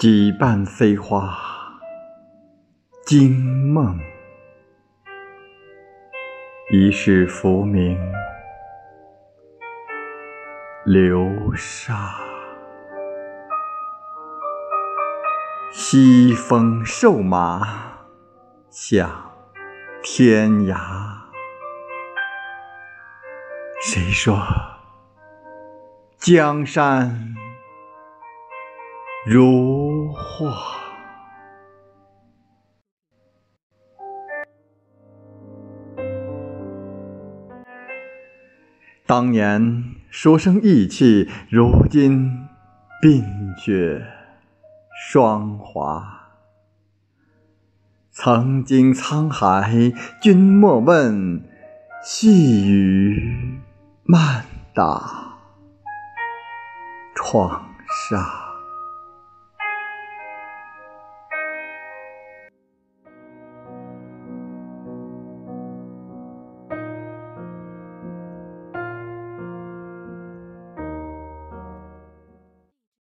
几瓣飞花惊梦，一世浮名流沙。西风瘦马向天涯，谁说江山？如画。当年书生意气，如今鬓雪霜华。曾经沧海，君莫问；细雨漫打窗纱。